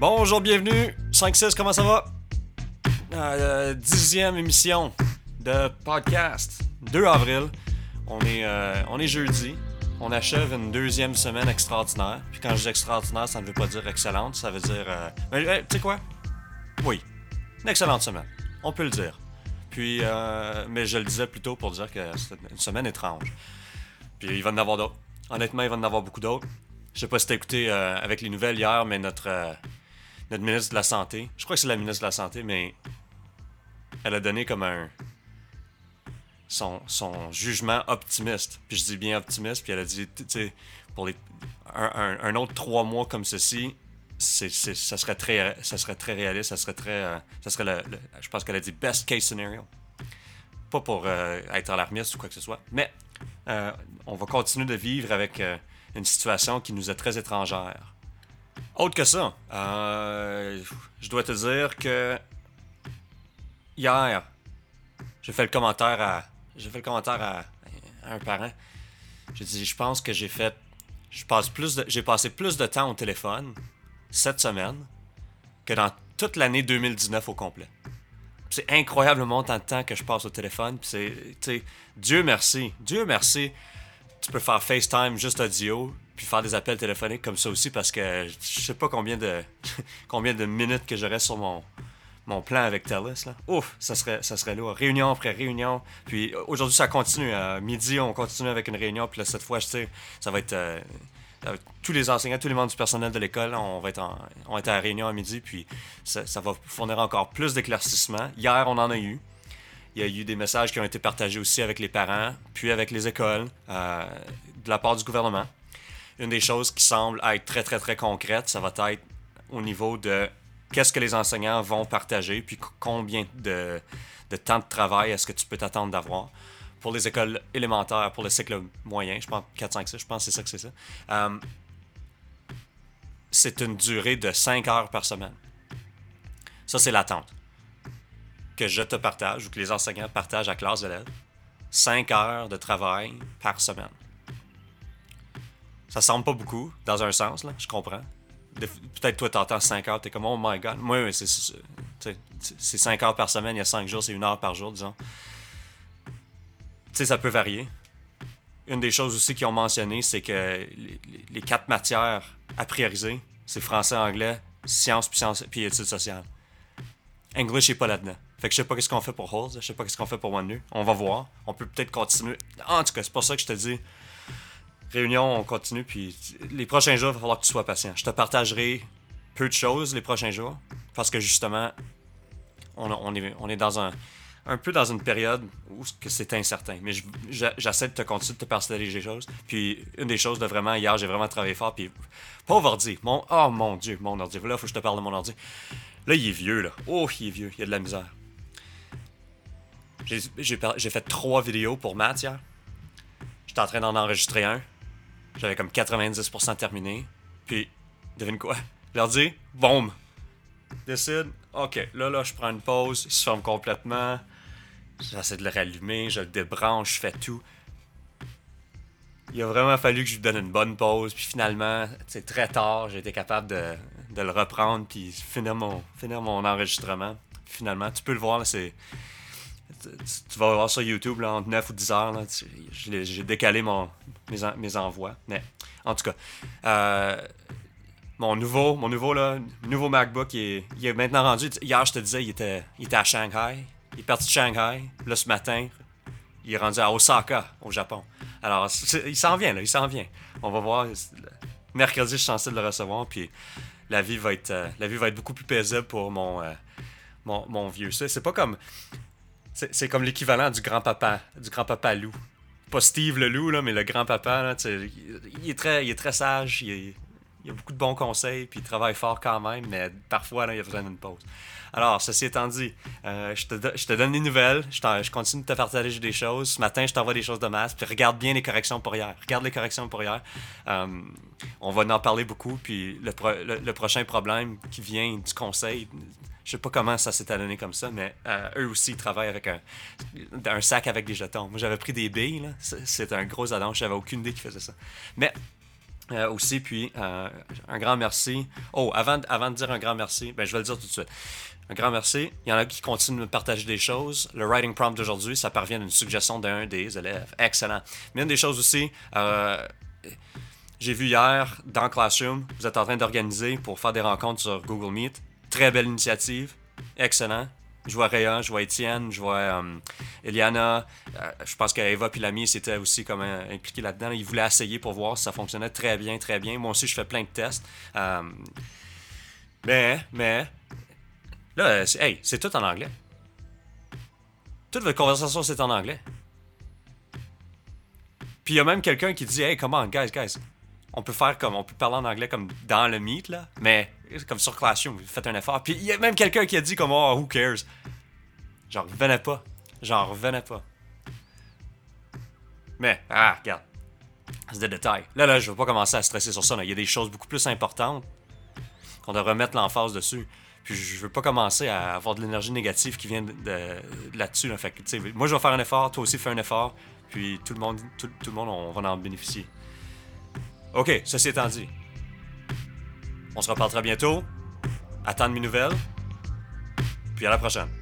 Bonjour, bienvenue. 5-6, comment ça va? Dixième émission de podcast. 2 avril. On est, euh, on est jeudi. On achève une deuxième semaine extraordinaire. Puis quand je dis extraordinaire, ça ne veut pas dire excellente. Ça veut dire. euh, euh, tu sais quoi? Oui. Une excellente semaine. On peut le dire. Puis, euh, mais je le disais plutôt pour dire que c'est une semaine étrange. Puis il va en avoir d'autres. Honnêtement, il va en avoir beaucoup d'autres. Je sais pas si t'as écouté euh, avec les nouvelles hier, mais notre, euh, notre ministre de la Santé, je crois que c'est la ministre de la Santé, mais elle a donné comme un. son, jugement optimiste. Puis je dis bien optimiste, puis elle a dit, tu sais, pour un, autre trois mois comme ceci, c'est, ça, serait très, ça serait très réaliste, ça serait très. euh, ça serait le, je pense qu'elle a dit best case scenario. Pas pour euh, être alarmiste ou quoi que ce soit, mais euh, on va continuer de vivre avec une situation qui nous est très étrangère. Autre que ça, euh, je dois te dire que hier, j'ai fait le commentaire à, j'ai fait le commentaire à, un parent. J'ai dit, je pense que j'ai fait, j'ai passé plus de temps au téléphone cette semaine que dans toute l'année 2019 au complet. C'est incroyablement tant de temps que je passe au téléphone. C'est, Dieu merci, Dieu merci, tu peux faire FaceTime juste audio, puis faire des appels téléphoniques comme ça aussi parce que je sais pas combien de combien de minutes que j'aurais sur mon mon plan avec Telus. Ouf, ça serait ça serait lourd. Réunion après réunion. Puis euh, aujourd'hui ça continue. À midi on continue avec une réunion. Puis là cette fois je sais ça va être euh, tous les enseignants, tous les membres du personnel de l'école, on va être on à la réunion à midi, puis ça, ça va fournir encore plus d'éclaircissements. Hier, on en a eu. Il y a eu des messages qui ont été partagés aussi avec les parents, puis avec les écoles, euh, de la part du gouvernement. Une des choses qui semble être très, très, très concrète, ça va être au niveau de qu'est-ce que les enseignants vont partager, puis combien de, de temps de travail est-ce que tu peux t'attendre d'avoir. Pour les écoles élémentaires, pour le cycle moyen, je pense 4, 5, 6, je pense que c'est ça que c'est ça. Euh, c'est une durée de 5 heures par semaine. Ça, c'est l'attente que je te partage ou que les enseignants partagent à classe d'élèves. 5 heures de travail par semaine. Ça semble pas beaucoup, dans un sens, là, je comprends. Peut-être toi, t'entends 5 heures, t'es comme, oh my god. Moi, c'est- c'est tu sais, c'est 5 heures par semaine, il y a 5 jours, c'est une heure par jour, disons. Tu sais, ça peut varier. Une des choses aussi qu'ils ont mentionné, c'est que les, les- quatre matières à prioriser, c'est français, anglais, sciences puis, sciences, puis études sociales. English n'est pas là-dedans. Fait que je sais pas qu'est-ce qu'on fait pour Halls, je sais pas qu'est-ce qu'on fait pour One On va voir. On peut peut-être continuer. En tout cas, c'est pour ça que je te dis. Réunion, on continue, puis les prochains jours, il va falloir que tu sois patient. Je te partagerai peu de choses les prochains jours, parce que justement, on, est, dans un, un peu dans une période où c'est incertain. Mais je- je- j'essaie de te continuer de te partager des choses. Puis une des choses de vraiment, hier, j'ai vraiment travaillé fort. Puis pauvre ordi. Mon, oh mon Dieu, mon ordi. Là, faut que je te parle de mon ordi. Là, il est vieux, là. Oh, il est vieux. Il y a de la misère. J'ai fait trois vidéos pour Matt hier. J'étais en train d'en enregistrer un. J'avais comme 90% terminé. Puis, devine quoi? L'ordi, boum! Décide, ok, là, là, je prends une pause, il se ferme complètement. J'essaie de le rallumer, je le débranche, je fais tout. Il a vraiment fallu que je lui donne une bonne pause, puis finalement, c'est très tard, j'ai été capable de, de le reprendre, puis finir mon, finir mon enregistrement. Finalement, tu peux le voir, c'est. Tu, vas voir sur YouTube, là, entre 9 ou 10 heures, là, j'ai décalé mon, mes, en- mes envois. Mais, en tout cas, euh, mon nouveau, mon nouveau, là, nouveau MacBook, il est, maintenant rendu. Hier, je te disais, il était, il était à Shanghai. Il est parti de Shanghai. Là, ce matin, il est rendu à Osaka, au Japon. Alors, il s'en vient, là, il s'en vient. On va voir. Mercredi, je suis censé le recevoir, puis la vie va être, euh, la vie va être beaucoup plus paisible pour mon, euh, mon, mon vieux. C'est pas comme. C'est comme l'équivalent du grand-papa, du grand-papa loup. Pas Steve le loup, là, mais le grand-papa, il, il est très, il est très sage, il, a beaucoup de bons conseils, puis il travaille fort quand même, mais parfois, là, il a besoin d'une pause. Alors, ceci étant dit, euh, je, te, donne des nouvelles, je, je continue de te partager des choses. Ce matin, je t'envoie des choses de masse, puis regarde bien les corrections pour hier. Regarde les corrections pour hier. Euh, on va en parler beaucoup, puis le, pro- le prochain problème qui vient du conseil, je sais pas comment ça s'est donné comme ça, mais euh, eux aussi ils travaillent avec un, sac avec des jetons. Moi, j'avais pris des billes. C'est- un gros addon, j'avais aucune idée qu'ils faisaient ça. Mais Euh, aussi, puis euh, un grand merci. Oh, avant, de dire un grand merci, ben, je vais le dire tout de suite. Un grand merci. Il y en a qui continuent de me partager des choses. Le writing prompt d'aujourd'hui, ça parvient d'une suggestion d'un des élèves. Excellent. Mais une des choses aussi, j'ai vu hier dans Classroom, vous êtes en train d'organiser pour faire des rencontres sur Google Meet. Très belle initiative. Excellent. Je vois Réa, je vois Étienne, je vois euh, Eliana. Euh, je pense qu'Eva puis l'ami c'était aussi comme euh, impliqué là-dedans. Ils voulaient essayer pour voir si ça fonctionnait très bien, très bien. Moi aussi, je fais plein de tests. mais, mais, là, hey, c'est tout en anglais. Toute votre conversation, c'est en anglais. Puis il y a même quelqu'un qui dit, hey, comment, guys, guys, on peut faire comme, on peut parler en anglais comme dans le meet, là, mais comme sur Classroom, faites un effort. Puis il y a même quelqu'un qui a dit comme, oh, who cares? J'en revenais pas. J'en revenais pas. Mais, ah, regarde. C'est des détails. Là, là, je veux pas commencer à stresser sur ça. Il y a des choses beaucoup plus importantes qu'on doit remettre l'emphase dessus. Puis je veux pas commencer à avoir de l'énergie négative qui vient de, là-dessus. Moi, je vais faire un effort, toi aussi fais un effort. Puis tout le monde, tout le monde, on va en bénéficier. OK, ceci étant dit, on se reparle très bientôt. Attends mes nouvelles. Puis à la prochaine.